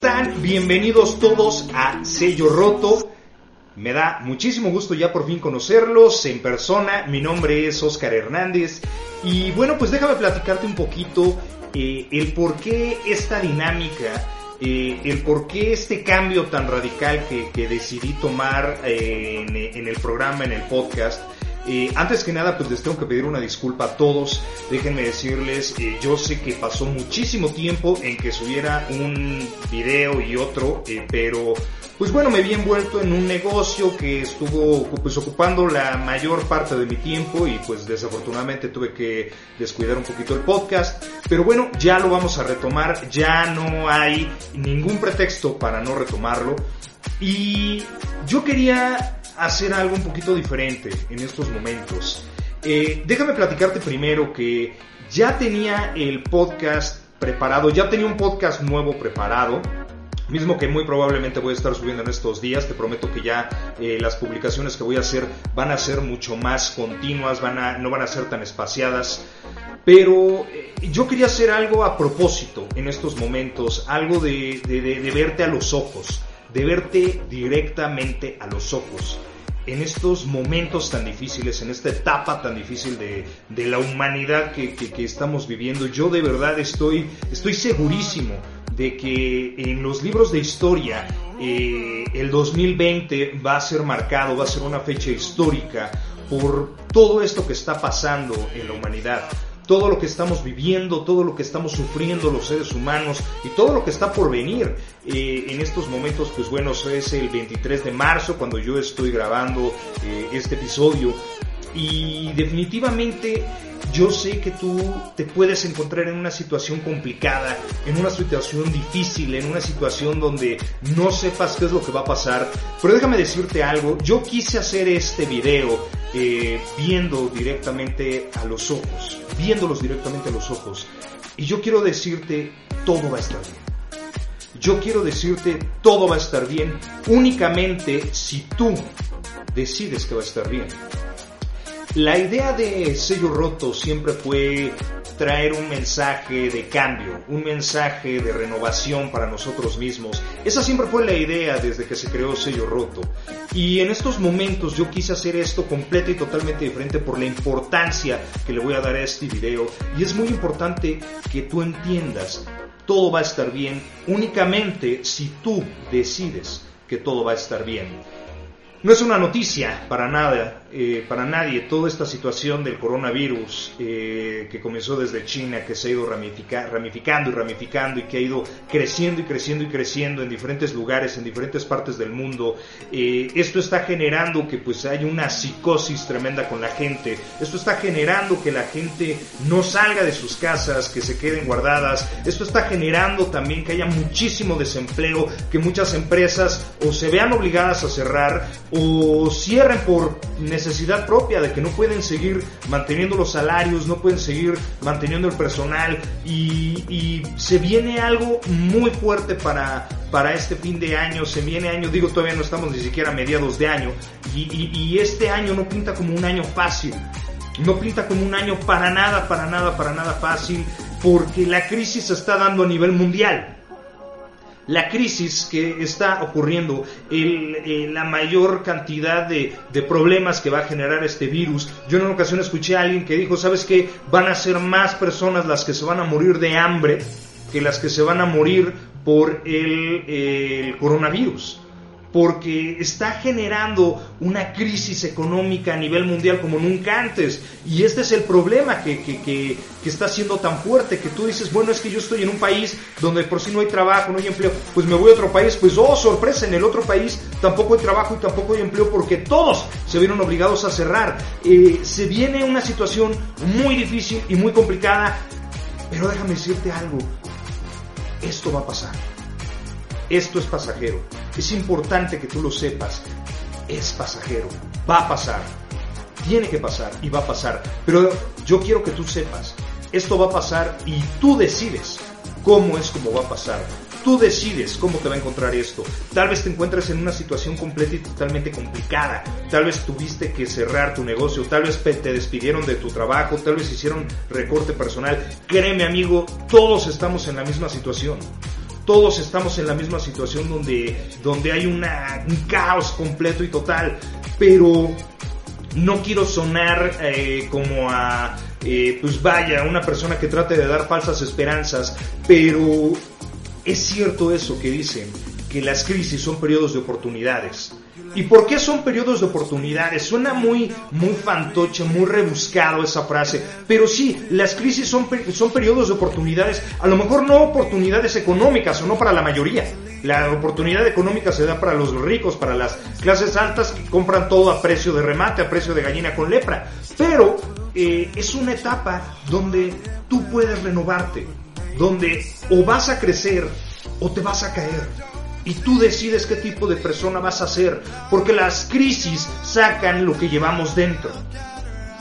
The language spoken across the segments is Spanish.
Están bienvenidos todos a Sello Roto. Me da muchísimo gusto ya por fin conocerlos en persona. Mi nombre es Oscar Hernández. Y bueno, pues déjame platicarte un poquito eh, el por qué esta dinámica, eh, el por qué este cambio tan radical que, que decidí tomar eh, en el programa, en el podcast. Antes que nada, pues les tengo que pedir una disculpa a todos. Déjenme decirles, eh, yo sé que pasó muchísimo tiempo en que subiera un video y otro, eh, pero pues bueno, me vi envuelto en un negocio que estuvo pues ocupando la mayor parte de mi tiempo y pues desafortunadamente tuve que descuidar un poquito el podcast. Pero bueno, ya lo vamos a retomar, ya no hay ningún pretexto para no retomarlo. Y yo quería hacer algo un poquito diferente en estos momentos. Eh, déjame platicarte primero que ya tenía el podcast preparado, ya tenía un podcast nuevo preparado, mismo que muy probablemente voy a estar subiendo en estos días. Te prometo que ya eh, las publicaciones que voy a hacer van a ser mucho más continuas, van a, no van a ser tan espaciadas. Pero eh, yo quería hacer algo a propósito en estos momentos, algo de, de, de, de verte a los ojos, de verte directamente a los ojos en estos momentos tan difíciles, en esta etapa tan difícil de, de la humanidad que, que, estamos viviendo, yo de verdad estoy, estoy segurísimo de que en los libros de historia eh, el 2020 va a ser marcado, va a ser una fecha histórica por todo esto que está pasando en la humanidad todo lo que estamos viviendo, todo lo que estamos sufriendo los seres humanos y todo lo que está por venir eh, en estos momentos, pues bueno, es el 23 de marzo cuando yo estoy grabando eh, este episodio y definitivamente yo sé que tú te puedes encontrar en una situación complicada, en una situación difícil, en una situación donde no sepas qué es lo que va a pasar. Pero déjame decirte algo, yo quise hacer este video eh, viendo directamente a los ojos, viéndolos directamente a los ojos. Y yo quiero decirte, todo va a estar bien. Yo quiero decirte, todo va a estar bien únicamente si tú decides que va a estar bien. La idea de sello roto siempre fue traer un mensaje de cambio, un mensaje de renovación para nosotros mismos. Esa siempre fue la idea desde que se creó sello roto. Y en estos momentos yo quise hacer esto completo y totalmente diferente por la importancia que le voy a dar a este video. Y es muy importante que tú entiendas, todo va a estar bien únicamente si tú decides que todo va a estar bien. No es una noticia para nada, eh, para nadie, toda esta situación del coronavirus eh, que comenzó desde China, que se ha ido ramifica, ramificando y ramificando y que ha ido creciendo y creciendo y creciendo en diferentes lugares, en diferentes partes del mundo. Eh, esto está generando que pues hay una psicosis tremenda con la gente. Esto está generando que la gente no salga de sus casas, que se queden guardadas. Esto está generando también que haya muchísimo desempleo, que muchas empresas o se vean obligadas a cerrar o cierren por necesidad propia de que no pueden seguir manteniendo los salarios, no pueden seguir manteniendo el personal y, y se viene algo muy fuerte para, para este fin de año, se viene año, digo todavía no estamos ni siquiera a mediados de año y, y este año no pinta como un año fácil, no pinta como un año para nada, para nada, para nada fácil porque la crisis se está dando a nivel mundial la crisis que está ocurriendo, el, eh, la mayor cantidad de, problemas que va a generar este virus. Yo en una ocasión escuché a alguien que dijo, ¿sabes qué? Van a ser más personas las que se van a morir de hambre que las que se van a morir por el, el coronavirus porque está generando una crisis económica a nivel mundial como nunca antes. Y este es el problema que, que, que, está siendo tan fuerte, que tú dices, bueno, es que yo estoy en un país donde por si no hay trabajo, no hay empleo, pues me voy a otro país, pues oh, sorpresa, en el otro país tampoco hay trabajo y tampoco hay empleo porque todos se vieron obligados a cerrar. Eh, se viene una situación muy difícil y muy complicada, pero déjame decirte algo, esto va a pasar esto es pasajero. Es importante que tú lo sepas. Es pasajero. Va a pasar. Tiene que pasar y va a pasar. Pero yo quiero que tú sepas. Esto va a pasar y tú decides cómo es como va a pasar. Tú decides cómo te va a encontrar esto. Tal vez te encuentres en una situación completa y totalmente complicada. Tal vez tuviste que cerrar tu negocio. Tal vez te despidieron de tu trabajo. Tal vez hicieron recorte personal. Créeme amigo, todos estamos en la misma situación todos estamos en la misma situación donde, donde hay un caos completo y total, pero no quiero sonar eh, como a, eh, pues vaya, una persona que trate de dar falsas esperanzas, pero es cierto eso que dicen, que las crisis son periodos de oportunidades. ¿Y por qué son periodos de oportunidades? Suena muy, muy fantoche, muy rebuscado esa frase, pero sí, las crisis son, son periodos de oportunidades, a lo mejor no oportunidades económicas o no para la mayoría. La oportunidad económica se da para los ricos, para las clases altas que compran todo a precio de remate, a precio de gallina con lepra. Pero eh, es una etapa donde tú puedes renovarte, donde o vas a crecer o te vas a caer y tú decides qué tipo de persona vas a ser, porque las crisis sacan lo que llevamos dentro.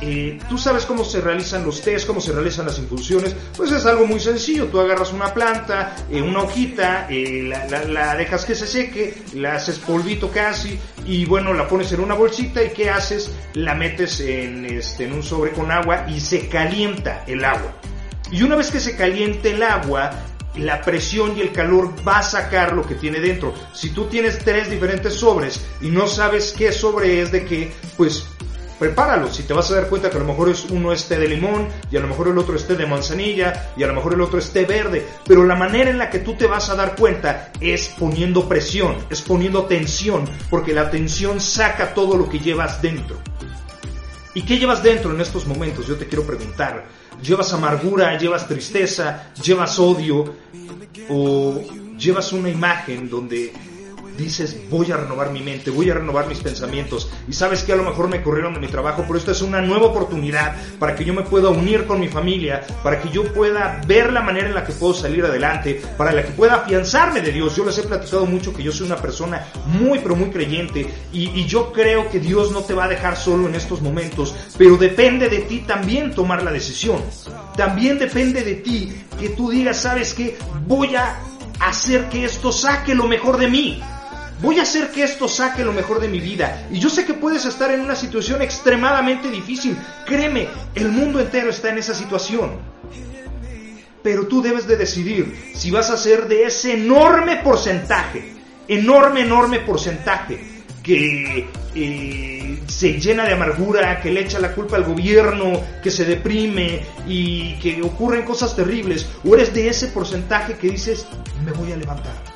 Eh, tú sabes cómo se realizan los test, cómo se realizan las infusiones, pues es algo muy sencillo. Tú agarras una planta, eh, una hojita, eh, la, dejas que se seque, la haces polvito casi y bueno, la pones en una bolsita y ¿qué haces? La metes en, este, en un sobre con agua y se calienta el agua. Y una vez que se caliente el agua, la presión y el calor va a sacar lo que tiene dentro. Si tú tienes tres diferentes sobres y no sabes qué sobre es de qué, pues prepáralo. Si te vas a dar cuenta que a lo mejor uno esté de limón y a lo mejor el otro esté de manzanilla y a lo mejor el otro esté verde, pero la manera en la que tú te vas a dar cuenta es poniendo presión, es poniendo tensión, porque la tensión saca todo lo que llevas dentro. ¿Y qué llevas dentro en estos momentos? Yo te quiero preguntar. ¿Llevas amargura? ¿Llevas tristeza? ¿Llevas odio? ¿O llevas una imagen donde dices, voy a renovar mi mente, voy a renovar mis pensamientos. Y sabes que a lo mejor me corrieron de mi trabajo, pero esta es una nueva oportunidad para que yo me pueda unir con mi familia, para que yo pueda ver la manera en la que puedo salir adelante, para la que pueda afianzarme de Dios. Yo les he platicado mucho que yo soy una persona muy, pero muy creyente y, y yo creo que Dios no te va a dejar solo en estos momentos, pero depende de ti también tomar la decisión. También depende de ti que tú digas, sabes que voy a hacer que esto saque lo mejor de mí. Voy a hacer que esto saque lo mejor de mi vida. Y yo sé que puedes estar en una situación extremadamente difícil. Créeme, el mundo entero está en esa situación. Pero tú debes de decidir si vas a ser de ese enorme porcentaje, enorme, enorme porcentaje que eh, se llena de amargura, que le echa la culpa al gobierno, que se deprime y que ocurren cosas terribles. O eres de ese porcentaje que dices, me voy a levantar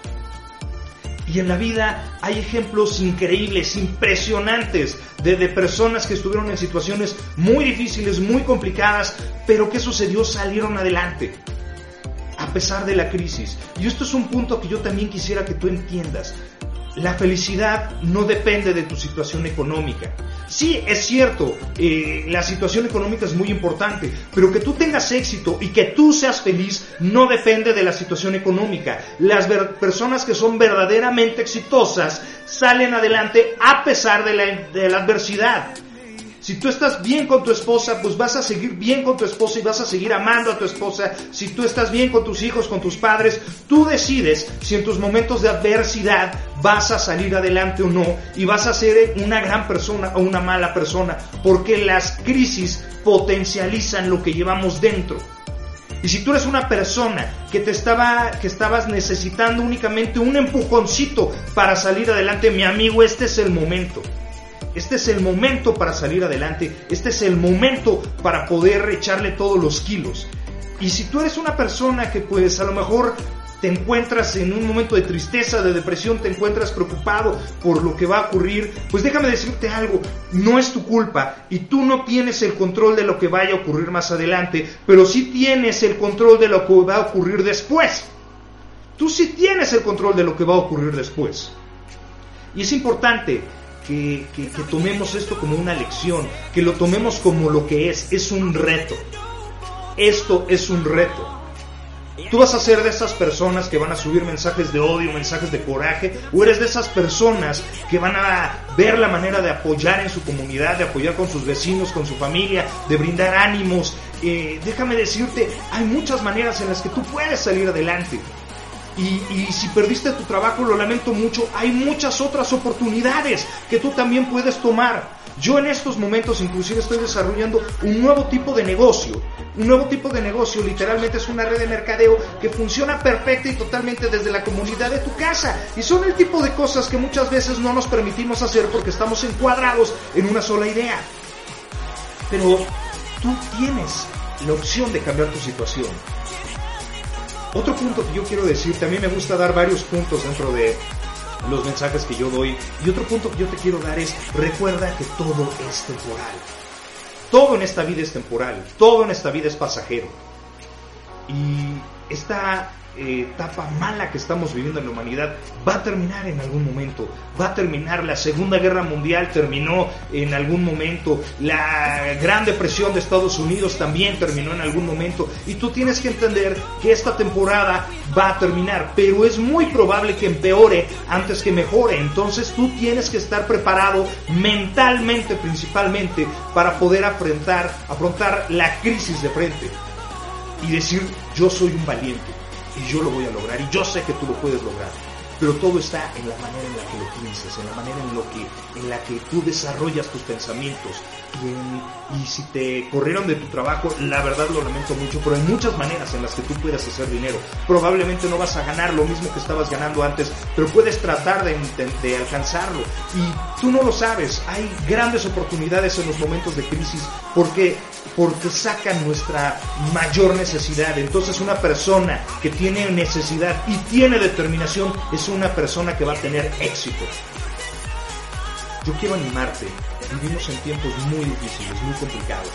y en la vida hay ejemplos increíbles, impresionantes, de, personas que estuvieron en situaciones muy difíciles, muy complicadas, pero ¿qué sucedió? Salieron adelante, a pesar de la crisis. Y esto es un punto que yo también quisiera que tú entiendas. La felicidad no depende de tu situación económica. Sí, es cierto, eh, la situación económica es muy importante, pero que tú tengas éxito y que tú seas feliz no depende de la situación económica. Las personas que son verdaderamente exitosas salen adelante a pesar de la, de la adversidad. Si tú estás bien con tu esposa, pues vas a seguir bien con tu esposa y vas a seguir amando a tu esposa. Si tú estás bien con tus hijos, con tus padres, tú decides si en tus momentos de adversidad vas a salir adelante o no y vas a ser una gran persona o una mala persona, porque las crisis potencializan lo que llevamos dentro. Y si tú eres una persona que te estaba que estabas necesitando únicamente un empujoncito para salir adelante, mi amigo, este es el momento. Este es el momento para salir adelante, este es el momento para poder echarle todos los kilos. Y si tú eres una persona que pues a lo mejor te encuentras en un momento de tristeza, de depresión, te encuentras preocupado por lo que va a ocurrir, pues déjame decirte algo, no es tu culpa y tú no tienes el control de lo que vaya a ocurrir más adelante, pero sí tienes el control de lo que va a ocurrir después. Tú sí tienes el control de lo que va a ocurrir después. Y es importante que, tomemos esto como una lección, que lo tomemos como lo que es, es un reto. Esto es un reto. Tú vas a ser de esas personas que van a subir mensajes de odio, mensajes de coraje, o eres de esas personas que van a ver la manera de apoyar en su comunidad, de apoyar con sus vecinos, con su familia, de brindar ánimos. Eh, déjame decirte, hay muchas maneras en las que tú puedes salir adelante. Y, si perdiste tu trabajo, lo lamento mucho, hay muchas otras oportunidades que tú también puedes tomar. Yo en estos momentos inclusive estoy desarrollando un nuevo tipo de negocio. Un nuevo tipo de negocio literalmente es una red de mercadeo que funciona perfecta y totalmente desde la comunidad de tu casa. Y son el tipo de cosas que muchas veces no nos permitimos hacer porque estamos encuadrados en una sola idea. Pero tú tienes la opción de cambiar tu situación. Otro punto que yo quiero decir, también me gusta dar varios puntos dentro de los mensajes que yo doy. Y otro punto que yo te quiero dar es, recuerda que todo es temporal. Todo en esta vida es temporal, todo en esta vida es pasajero. Y esta etapa mala que estamos viviendo en la humanidad va a terminar en algún momento, va a terminar, la Segunda Guerra Mundial terminó en algún momento, la Gran Depresión de Estados Unidos también terminó en algún momento y tú tienes que entender que esta temporada va a terminar, pero es muy probable que empeore antes que mejore, entonces tú tienes que estar preparado mentalmente principalmente para poder afrontar, afrontar la crisis de frente y decir yo soy un valiente y yo lo voy a lograr y yo sé que tú lo puedes lograr. Pero todo está en la manera en la que lo piensas, en la manera en, lo que, en la que tú desarrollas tus pensamientos. Y, y si te corrieron de tu trabajo, la verdad lo lamento mucho, pero hay muchas maneras en las que tú puedes hacer dinero. Probablemente no vas a ganar lo mismo que estabas ganando antes, pero puedes tratar de, de alcanzarlo. Y tú no lo sabes, hay grandes oportunidades en los momentos de crisis porque porque sacan nuestra mayor necesidad. Entonces una persona que tiene necesidad y tiene determinación es una persona que va a tener éxito. Yo quiero animarte. Vivimos en tiempos muy difíciles, muy complicados.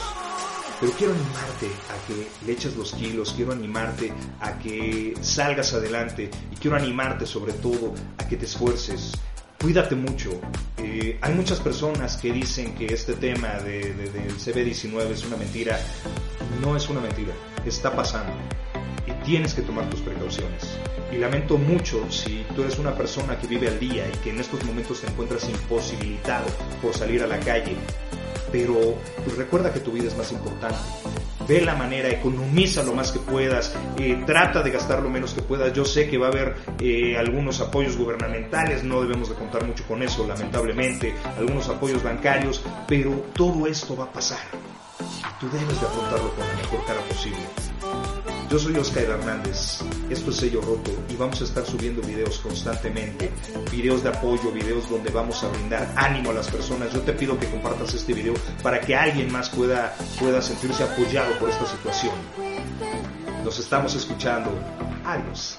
Pero quiero animarte a que le eches los kilos, quiero animarte a que salgas adelante y quiero animarte sobre todo a que te esfuerces, cuídate mucho. Eh, hay muchas personas que dicen que este tema de, del CB19 es una mentira. No es una mentira, está pasando. Y tienes que tomar tus precauciones. Y lamento mucho si tú eres una persona que vive al día y que en estos momentos te encuentras imposibilitado por salir a la calle. Pero pues recuerda que tu vida es más importante ve la manera, economiza lo más que puedas, eh, trata de gastar lo menos que puedas. Yo sé que va a haber eh, algunos apoyos gubernamentales, no debemos de contar mucho con eso, lamentablemente, algunos apoyos bancarios, pero todo esto va a pasar. Tú debes de afrontarlo con la mejor cara posible. Yo soy Oscar Hernández, esto es Sello Roto y vamos a estar subiendo videos constantemente, videos de apoyo, videos donde vamos a brindar ánimo a las personas. Yo te pido que compartas este video para que alguien más pueda, pueda sentirse apoyado por esta situación. Nos estamos escuchando. Adiós.